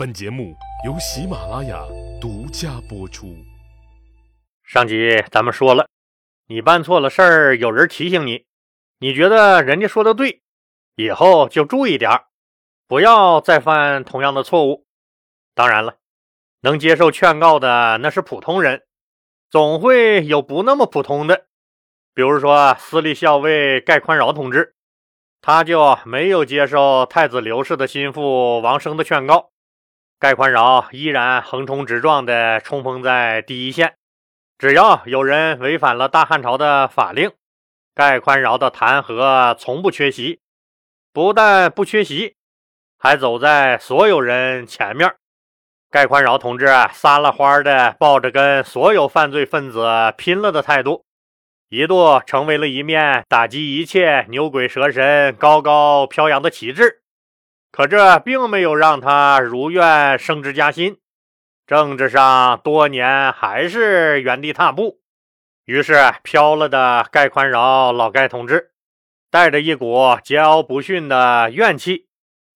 本节目由喜马拉雅独家播出。上集咱们说了，你办错了事儿，有人提醒你，你觉得人家说的对，以后就注意点儿，不要再犯同样的错误。当然了，能接受劝告的那是普通人，总会有不那么普通的。比如说私立校尉盖宽饶同志，他就没有接受太子刘氏的心腹王生的劝告。盖宽饶依然横冲直撞地冲锋在第一线，只要有人违反了大汉朝的法令，盖宽饶的弹劾从不缺席。不但不缺席，还走在所有人前面。盖宽饶同志撒了欢的抱着跟所有犯罪分子拼了的态度，一度成为了一面打击一切牛鬼蛇神高高飘扬的旗帜。可这并没有让他如愿升职加薪，政治上多年还是原地踏步。于是飘了的盖宽饶老盖同志，带着一股桀骜不驯的怨气，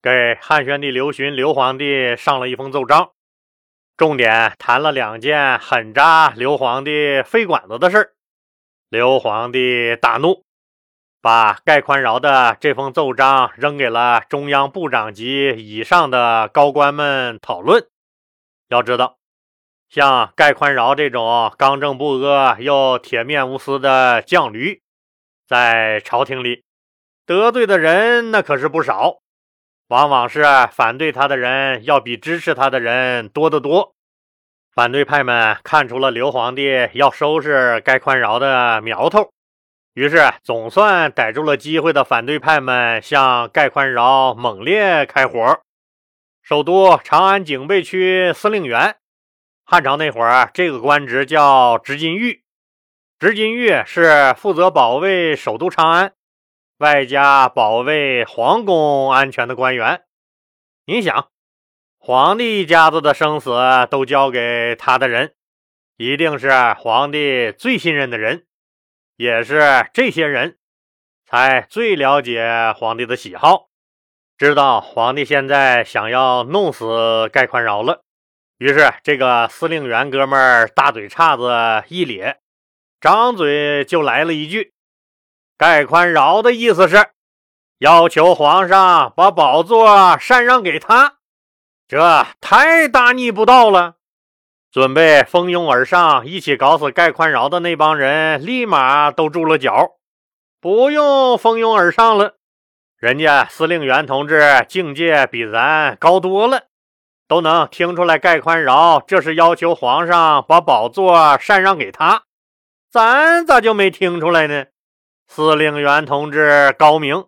给汉宣帝刘询刘皇帝上了一封奏章，重点谈了两件狠扎刘皇帝肺管子的事。刘皇帝大怒。把盖宽饶的这封奏章扔给了中央部长级以上的高官们讨论。要知道，像盖宽饶这种刚正不阿又铁面无私的犟驴，在朝廷里得罪的人那可是不少，往往是反对他的人要比支持他的人多得多。反对派们看出了刘皇帝要收拾盖宽饶的苗头。于是，总算逮住了机会的反对派们向盖宽饶猛烈开火。首都长安警备区司令员，汉朝那会儿这个官职叫执金玉。执金玉是负责保卫首都长安，外加保卫皇宫安全的官员。你想，皇帝一家子的生死都交给他的人，一定是皇帝最信任的人。也是这些人才最了解皇帝的喜好，知道皇帝现在想要弄死盖宽饶了。于是，这个司令员哥们大嘴叉子一咧，张嘴就来了一句：“盖宽饶的意思是要求皇上把宝座禅让给他，这太大逆不道了。”准备蜂拥而上，一起搞死盖宽饶的那帮人，立马都住了脚，不用蜂拥而上了。人家司令员同志境界比咱高多了，都能听出来盖宽饶这是要求皇上把宝座禅让给他，咱咋就没听出来呢？司令员同志高明，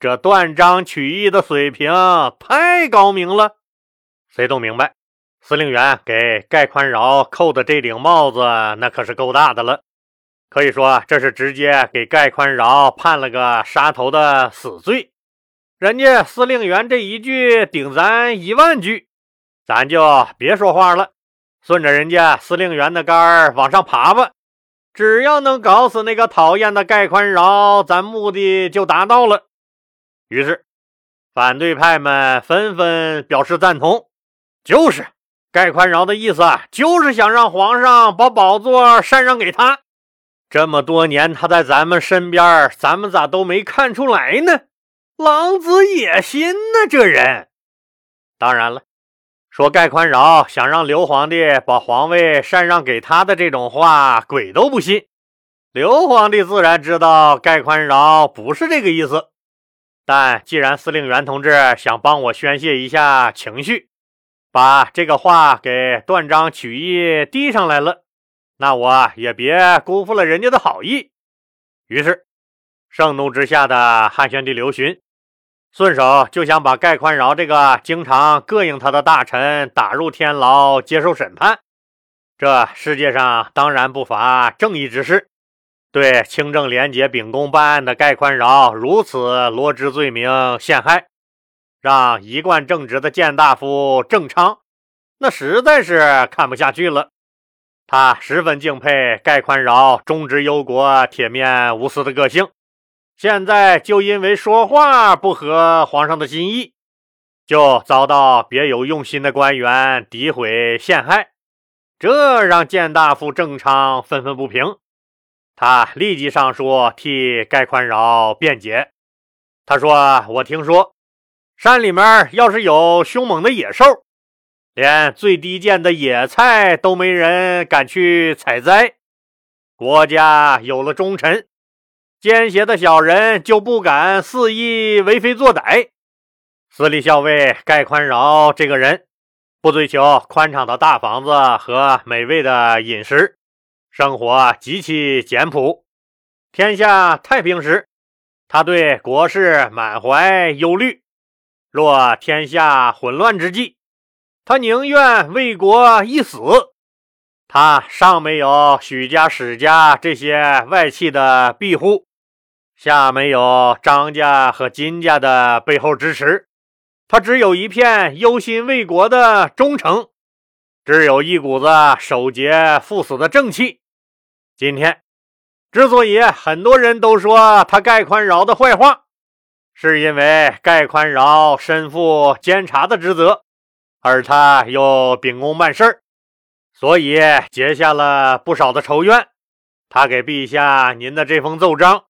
这断章取义的水平太高明了，谁都明白。司令员给盖宽饶扣的这顶帽子，那可是够大的了。可以说，这是直接给盖宽饶判了个杀头的死罪。人家司令员这一句顶咱一万句，咱就别说话了，顺着人家司令员的杆儿往上爬吧。只要能搞死那个讨厌的盖宽饶，咱目的就达到了。于是，反对派们纷纷表示赞同，就是。盖宽饶的意思啊就是想让皇上把宝座禅让给他。这么多年他在咱们身边，咱们咋都没看出来呢？狼子野心呢，这人。当然了，说盖宽饶想让刘皇帝把皇位禅让给他的这种话，鬼都不信。刘皇帝自然知道盖宽饶不是这个意思，但既然司令员同志想帮我宣泄一下情绪。把这个话给断章取义递上来了，那我也别辜负了人家的好意。于是，盛怒之下的汉宣帝刘询，顺手就想把盖宽饶这个经常膈应他的大臣打入天牢接受审判。这世界上当然不乏正义之士，对清正廉洁秉公办案的盖宽饶如此罗织罪名陷害。让一贯正直的谏大夫郑昌，那实在是看不下去了。他十分敬佩盖宽饶忠直忧国、铁面无私的个性，现在就因为说话不合皇上的心意，就遭到别有用心的官员诋毁陷害，这让谏大夫郑昌愤愤不平。他立即上书替盖宽饶辩解。他说：“我听说山里面要是有凶猛的野兽，连最低贱的野菜都没人敢去采摘。国家有了忠臣，奸邪的小人就不敢肆意为非作歹。”司隶校尉盖宽饶这个人，不追求宽敞的大房子和美味的饮食，生活极其简朴。天下太平时，他对国事满怀忧虑；若天下混乱之际，他宁愿为国一死。他上没有许家、史家这些外戚的庇护，下没有张家和金家的背后支持。他只有一片忧心为国的忠诚，只有一股子守节赴死的正气。今天之所以很多人都说他盖宽饶的坏话，是因为盖宽饶身负监察的职责，而他又秉公办事所以结下了不少的仇怨。他给陛下您的这封奏章，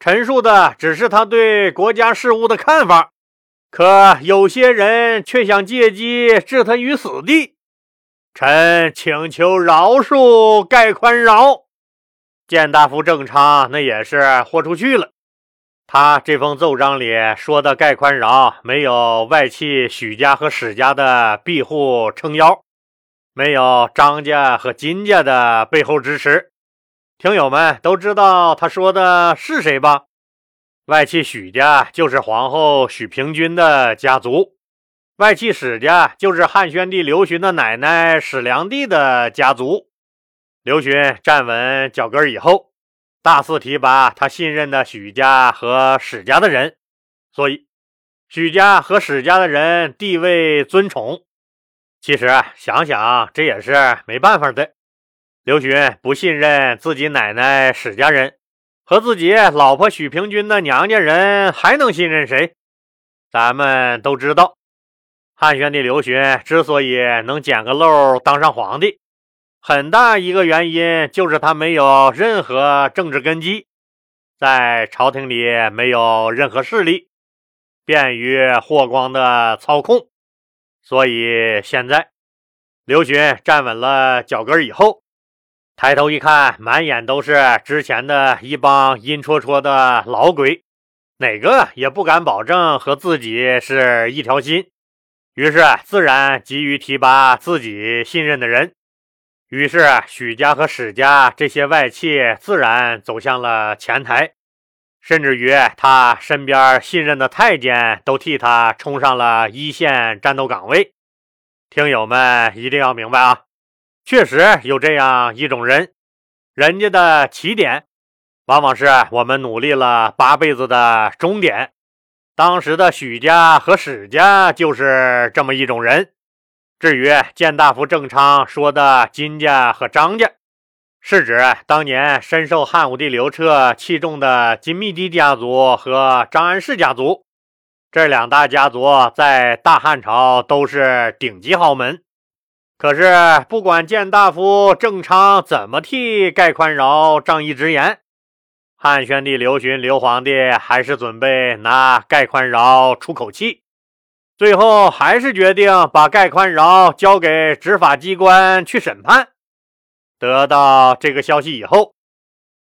陈述的只是他对国家事务的看法。可有些人却想借机置他于死地，臣请求饶恕盖宽饶。谏大夫郑昌那也是豁出去了。他这封奏章里说的盖宽饶，没有外戚许家和史家的庇护撑腰，没有张家和金家的背后支持。听友们都知道他说的是谁吧？外戚许家就是皇后许平君的家族，外戚史家就是汉宣帝刘询的奶奶史良娣的家族。刘询站稳脚跟以后，大肆提拔他信任的许家和史家的人，所以许家和史家的人地位尊崇。其实想想，这也是没办法的。刘询不信任自己奶奶史家人。和自己老婆许平君的娘家人还能信任谁？咱们都知道，汉宣帝刘询之所以能捡个漏当上皇帝，很大一个原因就是他没有任何政治根基，在朝廷里没有任何势力，便于霍光的操控。所以现在刘询站稳了脚跟以后。抬头一看，满眼都是之前的一帮阴戳戳的老鬼，哪个也不敢保证和自己是一条心，于是自然急于提拔自己信任的人。于是许家和史家这些外戚自然走向了前台，甚至于他身边信任的太监都替他冲上了一线战斗岗位。听友们一定要明白啊！确实有这样一种人，人家的起点往往是我们努力了八辈子的终点。当时的许家和史家就是这么一种人。至于谏大夫郑昌说的金家和张家，是指当年深受汉武帝刘彻器重的金密帝家族和张安世家族。这两大家族在大汉朝都是顶级豪门。可是，不管谏大夫郑昌怎么替盖宽饶仗义直言，汉宣帝刘询刘皇帝还是准备拿盖宽饶出口气，最后还是决定把盖宽饶交给执法机关去审判。得到这个消息以后，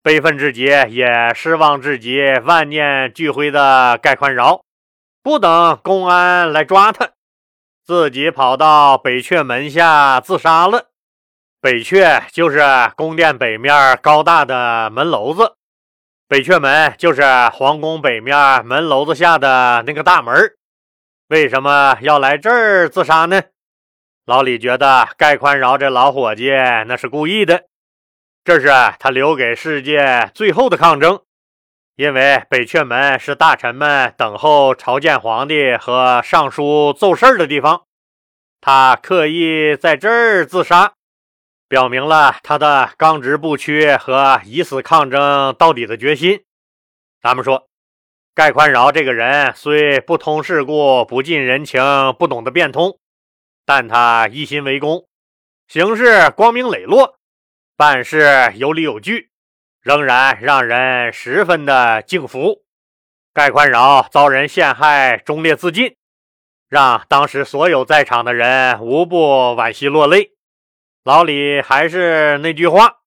悲愤至极，也失望至极，万念俱灰的盖宽饶，不等公安来抓他。自己跑到北阙门下自杀了。北阙就是宫殿北面高大的门楼子，北阙门就是皇宫北面门楼子下的那个大门。为什么要来这儿自杀呢？老李觉得盖宽饶这老伙计那是故意的，这是他留给世界最后的抗争。因为北阙门是大臣们等候朝见皇帝和上书奏事儿的地方，他刻意在这儿自杀，表明了他的刚直不屈和以死抗争到底的决心。咱们说，盖宽饶这个人虽不通世故、不近人情、不懂得变通，但他一心为公，行事光明磊落，办事有理有据，仍然让人十分的敬服。盖宽饶遭人陷害，忠烈自尽，让当时所有在场的人无不惋惜落泪。老李还是那句话，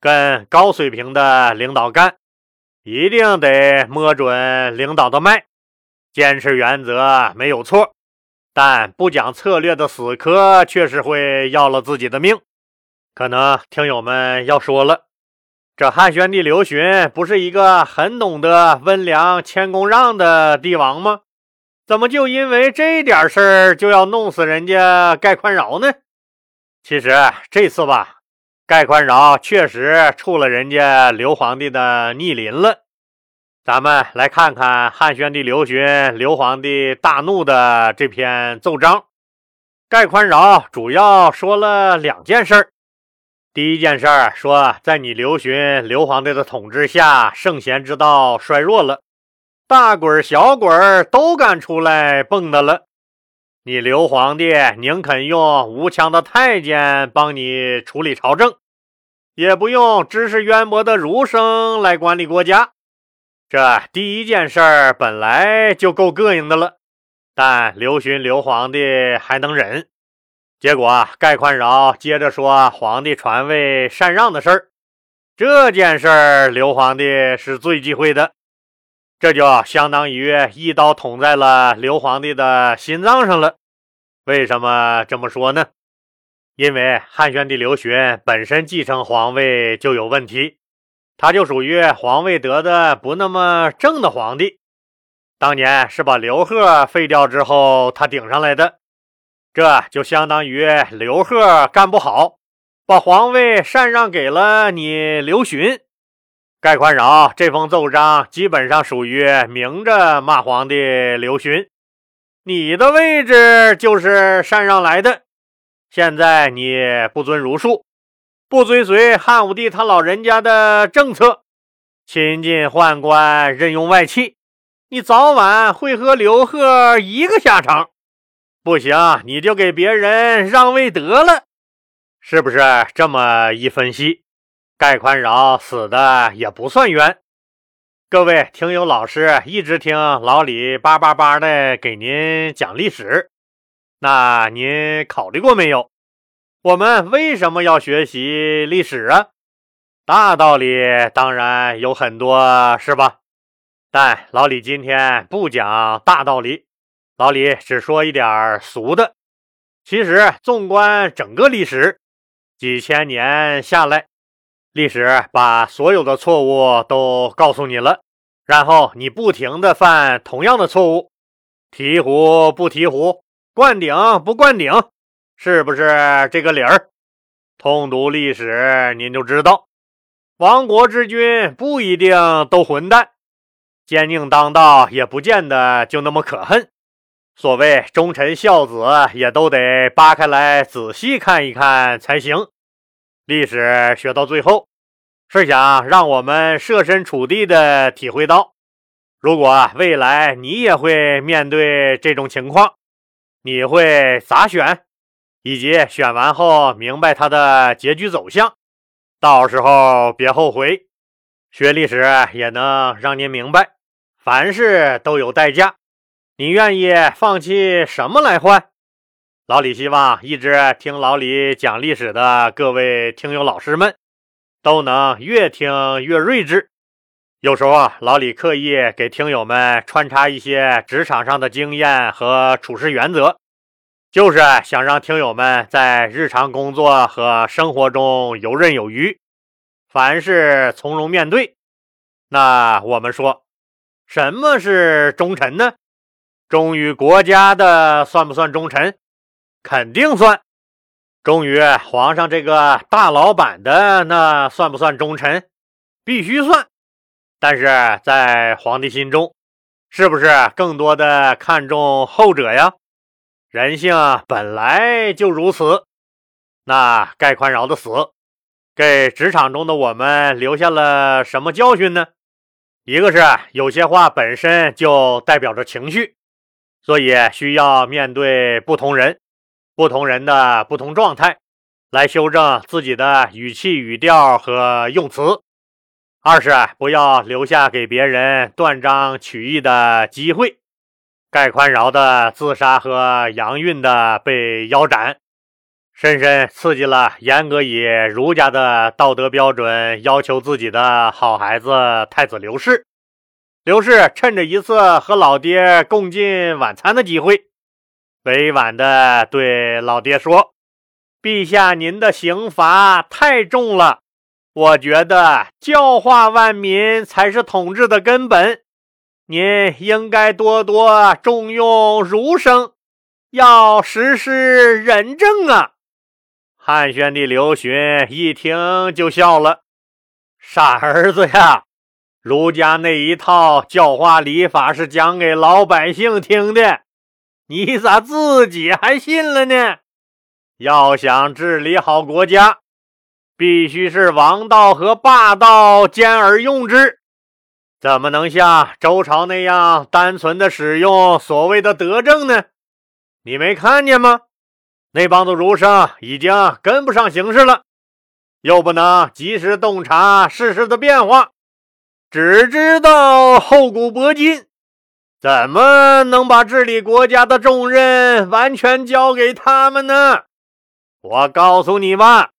跟高水平的领导干。一定得摸准领导的脉，坚持原则没有错，但不讲策略的死磕确实会要了自己的命。可能听友们要说了，这汉宣帝刘询不是一个很懂得温良谦恭让的帝王吗？怎么就因为这点事儿就要弄死人家盖宽饶呢？其实这次吧。盖宽饶确实触了人家刘皇帝的逆鳞了。咱们来看看汉宣帝刘询刘皇帝大怒的这篇奏章。盖宽饶主要说了两件事儿。第一件事儿说，在你刘询刘皇帝的统治下，圣贤之道衰弱了，大鬼儿小鬼儿都敢出来蹦跶了。你刘皇帝宁肯用无枪的太监帮你处理朝政，也不用知识渊博的儒生来管理国家。这第一件事儿本来就够膈应的了，但刘询刘皇帝还能忍。结果盖宽饶接着说皇帝传位禅让的事儿，这件事儿刘皇帝是最忌讳的。这就相当于一刀捅在了刘皇帝的心脏上了。为什么这么说呢？因为汉宣帝刘询本身继承皇位就有问题，他就属于皇位得的不那么正的皇帝。当年是把刘贺废掉之后，他顶上来的，这就相当于刘贺干不好，把皇位禅让给了你刘询。盖宽饶这封奏章基本上属于明着骂皇帝刘询，你的位置就是禅让来的，现在你不遵儒术，不追随汉武帝他老人家的政策，亲近宦官，任用外戚，你早晚会和刘贺一个下场。不行，你就给别人让位得了，是不是这么一分析？盖宽饶死的也不算冤。各位听友老师一直听老李叭叭叭的给您讲历史，那您考虑过没有？我们为什么要学习历史啊？大道理当然有很多，是吧？但老李今天不讲大道理，老李只说一点俗的。其实纵观整个历史，几千年下来。历史把所有的错误都告诉你了，然后你不停的犯同样的错误，醍醐不醍醐，灌顶不灌顶，是不是这个理儿？通读历史，您就知道，亡国之君不一定都混蛋，奸佞当道也不见得就那么可恨。所谓忠臣孝子，也都得扒开来仔细看一看才行。历史学到最后。是想让我们设身处地的体会到，如果未来你也会面对这种情况，你会咋选，以及选完后明白它的结局走向，到时候别后悔。学历史也能让您明白，凡事都有代价，你愿意放弃什么来换？老李希望一直听老李讲历史的各位听友老师们。都能越听越睿智。有时候啊，老李刻意给听友们穿插一些职场上的经验和处事原则，就是想让听友们在日常工作和生活中游刃有余，凡事从容面对。那我们说，什么是忠臣呢？忠于国家的算不算忠臣？肯定算。忠于皇上这个大老板的那算不算忠臣？必须算。但是在皇帝心中，是不是更多的看重后者呀？人性本来就如此。那盖宽饶的死，给职场中的我们留下了什么教训呢？一个是有些话本身就代表着情绪，所以需要面对不同人、不同人的不同状态，来修正自己的语气、语调和用词；二是不要留下给别人断章取义的机会，盖宽饶的自杀和杨运的被腰斩。深深刺激了严格以儒家的道德标准要求自己的好孩子太子刘氏。刘氏趁着一次和老爹共进晚餐的机会，委婉地对老爹说：“陛下，您的刑罚太重了，我觉得教化万民才是统治的根本。您应该多多重用儒生，要实施仁政啊！”汉宣帝刘询一听就笑了：“傻儿子呀，儒家那一套教化礼法是讲给老百姓听的，你咋自己还信了呢？要想治理好国家，必须是王道和霸道兼而用之，怎么能像周朝那样单纯的使用所谓的德政呢？你没看见吗？”那帮子儒生已经跟不上形势了，又不能及时洞察世事的变化，只知道厚古薄今，怎么能把治理国家的重任完全交给他们呢？我告诉你吧，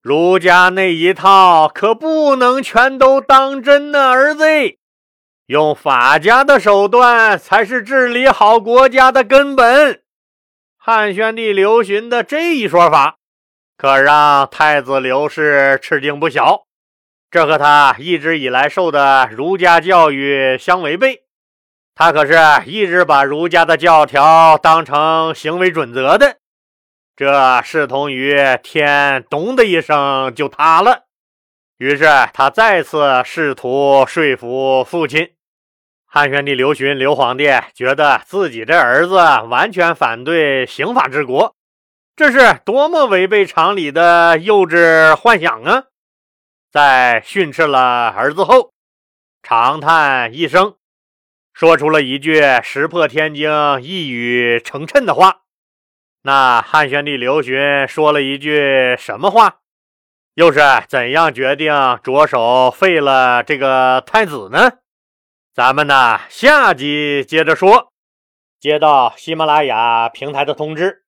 儒家那一套可不能全都当真呢，儿子。用法家的手段才是治理好国家的根本。汉宣帝刘询的这一说法，可让太子刘氏吃惊不小。这和他一直以来受的儒家教育相违背。他可是一直把儒家的教条当成行为准则的，这视同于天咚的一声就塌了。于是他再次试图说服父亲。汉宣帝刘询，刘皇帝觉得自己这儿子完全反对刑法治国，这是多么违背常理的幼稚幻想啊！在训斥了儿子后，长叹一声，说出了一句石破天惊、一语成谶的话。那汉宣帝刘询说了一句什么话？又是怎样决定着手废了这个太子呢？咱们呢，下集接着说。接到喜马拉雅平台的通知，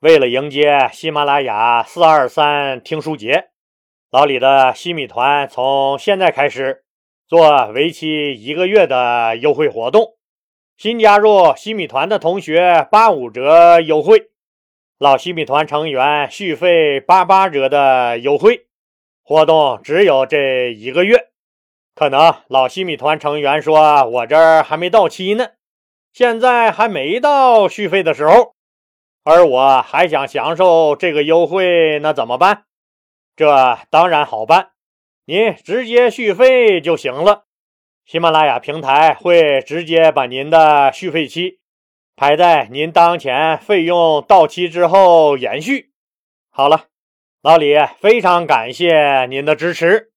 为了迎接喜马拉雅四二三听书节，老李的西米团从现在开始做为期一个月的优惠活动。新加入西米团的同学八五折优惠，老西米团成员续费八八折的优惠活动只有这一个月。可能老西米团成员说：“我这儿还没到期呢，现在还没到续费的时候，而我还想享受这个优惠，那怎么办？这当然好办，您直接续费就行了。喜马拉雅平台会直接把您的续费期排在您当前费用到期之后延续。好了，老李非常感谢您的支持。”